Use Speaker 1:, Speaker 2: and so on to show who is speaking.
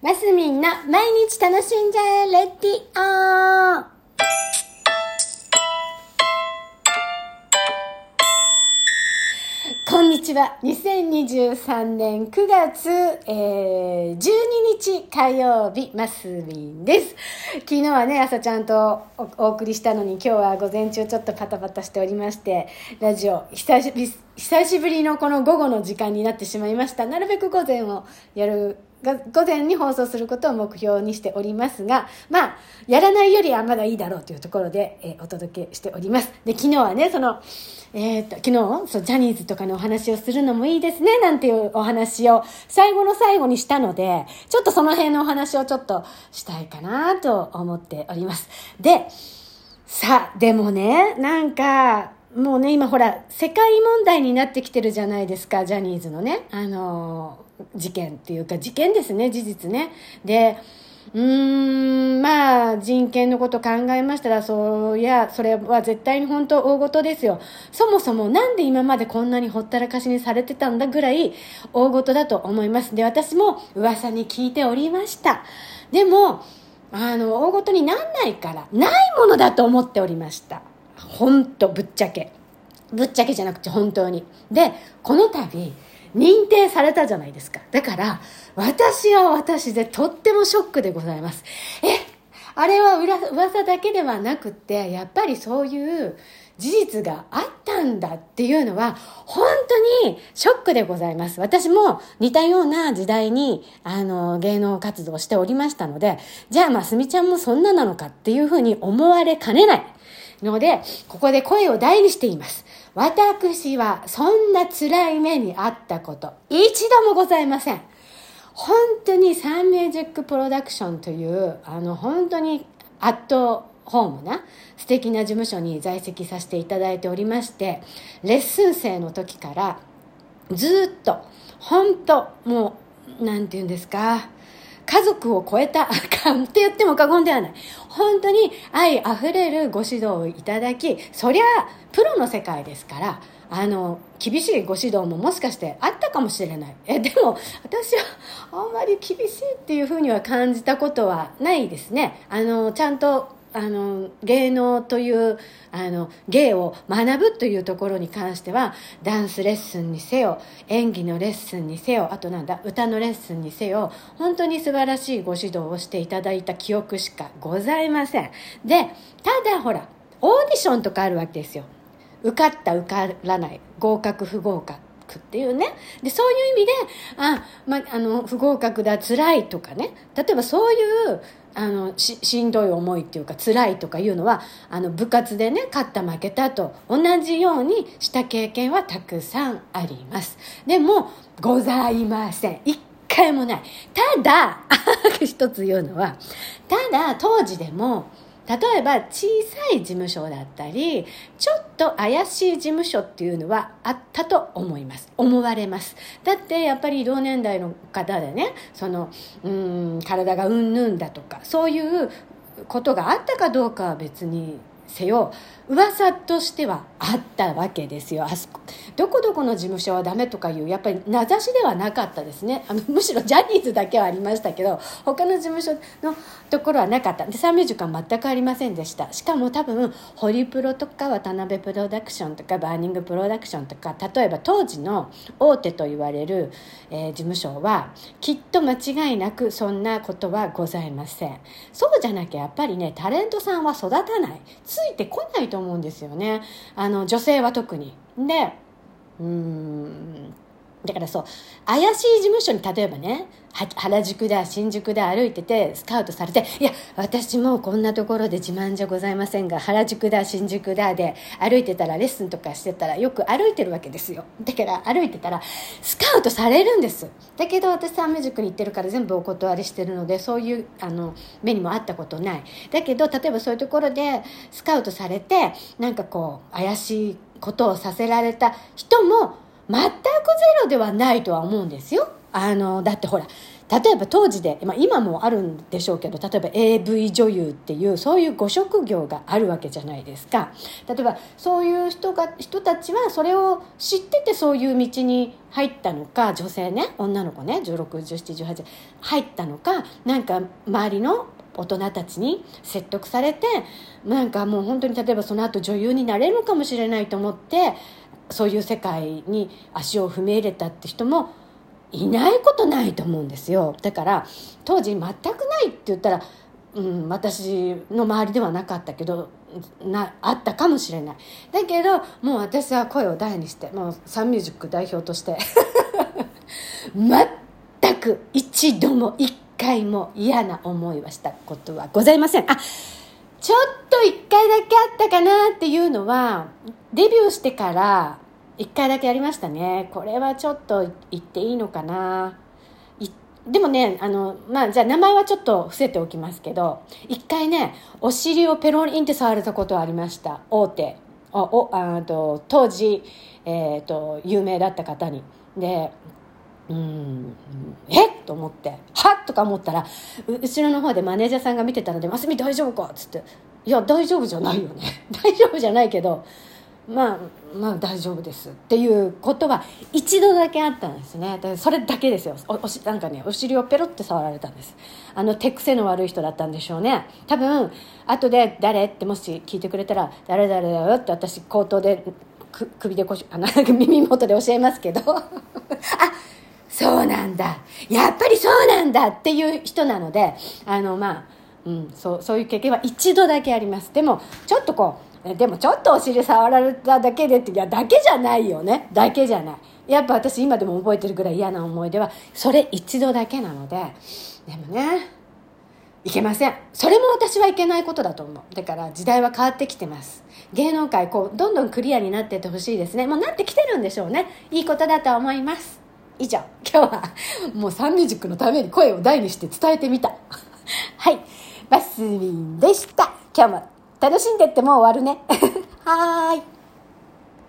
Speaker 1: マスミンの毎日楽しんじゃえレディオこんにちは。2023年9月、えー、12日火曜日、マスミンです。昨日はね、朝ちゃんとおお送りしたのに、今日は午前中ちょっとパタパタしておりまして、ラジオ、久し、久しぶりのこの午後の時間になってしまいました。なるべく午前をやる午前に放送することを目標にしておりますが、まあ、やらないよりはまだいいだろうというところで、えーお届けしております。で、昨日はね、その、えーっと、昨日、そう、ジャニーズとかのお話をするのもいいですね、なんていうお話を最後の最後にしたので、ちょっとその辺のお話をちょっとしたいかなと思っております。で、さあ、でもね、なんか、もうね、今ほら、世界問題になってきてるじゃないですか、ジャニーズのね、あのー事件っていうか、事件ですね、事実ね。で、うーん、まあ、人権のこと考えましたら、そういや、それは絶対に本当大事ですよ。そもそもなんで今までこんなにほったらかしにされてたんだぐらい大事だと思います。で、私も噂に聞いておりました。でも、あの、大事になんないから、ないものだと思っておりました。ほんと、ぶっちゃけ。ぶっちゃけじゃなくて本当に。で、この度、認定されたじゃないですか。だから、私は私でとってもショックでございます。え、あれは裏噂だけではなくって、やっぱりそういう事実があったんだっていうのは、本当にショックでございます。私も似たような時代に、あの、芸能活動をしておりましたので、じゃあ、ますみちゃんもそんななのかっていうふうに思われかねない。ので、ここで声を大にしています。私はそんな辛い目にあったこと、一度もございません。本当にサンミュージックプロダクションという、あの、本当にアットホームな素敵な事務所に在籍させていただいておりまして、レッスン生の時からずっと、本当もう、なんて言うんですか、家族を超えたあ、かんって言っても過言ではない。本当に愛あふれるご指導をいただき、そりゃ、プロの世界ですから、あの、厳しいご指導ももしかしてあったかもしれない。え、でも、私はあんまり厳しいっていうふうには感じたことはないですね。あの、ちゃんと、あの、芸能という、あの、芸を学ぶというところに関しては、ダンスレッスンにせよ、演技のレッスンにせよ、あとなんだ、歌のレッスンにせよ、本当に素晴らしいご指導をしていただいた記憶しかございません。で、ただほら、オーディションとかあるわけですよ。受かった受からない合格不合格くっていうね。でそういう意味であ、まあの不合格だ辛いとかね。例えばそういうあのししんどい思いっていうか辛いとかいうのはあの部活でね勝った負けたと同じようにした経験はたくさんあります。でもございません。一回もない。ただ 一つ言うのはただ当時でも例えば小さい事務所だったりちょっと怪しい事務所っていうのはあったと思います。思われます。だってやっぱり同年代の方でねそのうん体がうんぬんだとかそういうことがあったかどうかは別にせよ。噂としてはあったわけですよ。あそこどこどこの事務所はダメとかいうやっぱり名指しではなかったですね。あの むしろジャニーズだけはありましたけど他の事務所のところはなかった。でサンミュージックは全くありませんでした。しかも多分ホリプロとか渡辺プロダクションとかバーニングプロダクションとか例えば当時の大手と言われる、えー事務所はきっと間違いなくそんなことはございません。そうじゃなきゃやっぱりねタレントさんは育たない。いてこないと思うんですよね。あの女性は特に。でうーん。だからそう怪しい事務所に例えばね原宿だ新宿だ歩いててスカウトされていや私もこんなところで自慢じゃございませんが原宿だ新宿だで歩いてたらレッスンとかしてたらよく歩いてるわけですよ。だから歩いてたらスカウトされるんです。だけど私サンミュージックに行ってるから全部お断りしてるのでそういうあの目にもあったことない。だけど例えばそういうところでスカウトされてなんかこう怪しいことをさせられた人も全くゼロではないとは思うんですよ。あの、だってほら、例えば当時で、まあ、今もあるんでしょうけど例えば AV 女優っていうそういうご職業があるわけじゃないですか例えばそういう人が人たちはそれを知っててそういう道に入ったのか女性ね女の子ね161718入ったのかなんか周りの大人たちに説得されてなんかもう本当に例えばその後女優になれるかもしれないと思ってそういう世界に足を踏み入れたって人もいないことないと思うんですよ。だから当時全くないって言ったら、うん、私の周りではなかったけどなあったかもしれない。だけどもう私は声を大にしてもうサンミュージック代表として 全く一度も一回も嫌な思いはしたことはございません。あちょっと一回だけあったかなっていうのはデビューしてから1回だけやりましたね。これはちょっと言っていいのかな。でもねあのまあじゃあ名前はちょっと伏せておきますけど1回ねお尻をペロリンって触れたことはありました。大手。おおあと当時、えーと、有名だった方に。でうん。えっ？と思って。はっ？とか思ったら後ろの方でマネージャーさんが見てたので「ますみ大丈夫か?」っつって「いや大丈夫じゃないよね。大丈夫じゃないけどまあまあ大丈夫ですっていうことは一度だけあったんですね。それだけですよ。おしなんかねお尻をペロって触られたんです。あの手癖の悪い人だったんでしょうね。多分後で「誰?」ってもし聞いてくれたら「誰々だよ」って私口頭でく首でこしあの 耳元で教えますけど。あそうなんだ。やっぱりそうなんだっていう人なのであのまあうん、そうそういう経験は一度だけあります。でもちょっとこうでもちょっとお尻触られただけでっていやだけじゃないよね。だけじゃない。やっぱ私今でも覚えてるぐらい嫌な思い出はそれ一度だけなのででもねいけません。それも私はいけないことだと思う。だから時代は変わってきてます。芸能界こうどんどんクリアになってってほしいですね。もうなってきてるんでしょうね。いいことだと思います。以上今日はもうサンミュージックのために声を大にして伝えてみたはいバスミンでした今日も楽しんでってもう終わるね。はーい。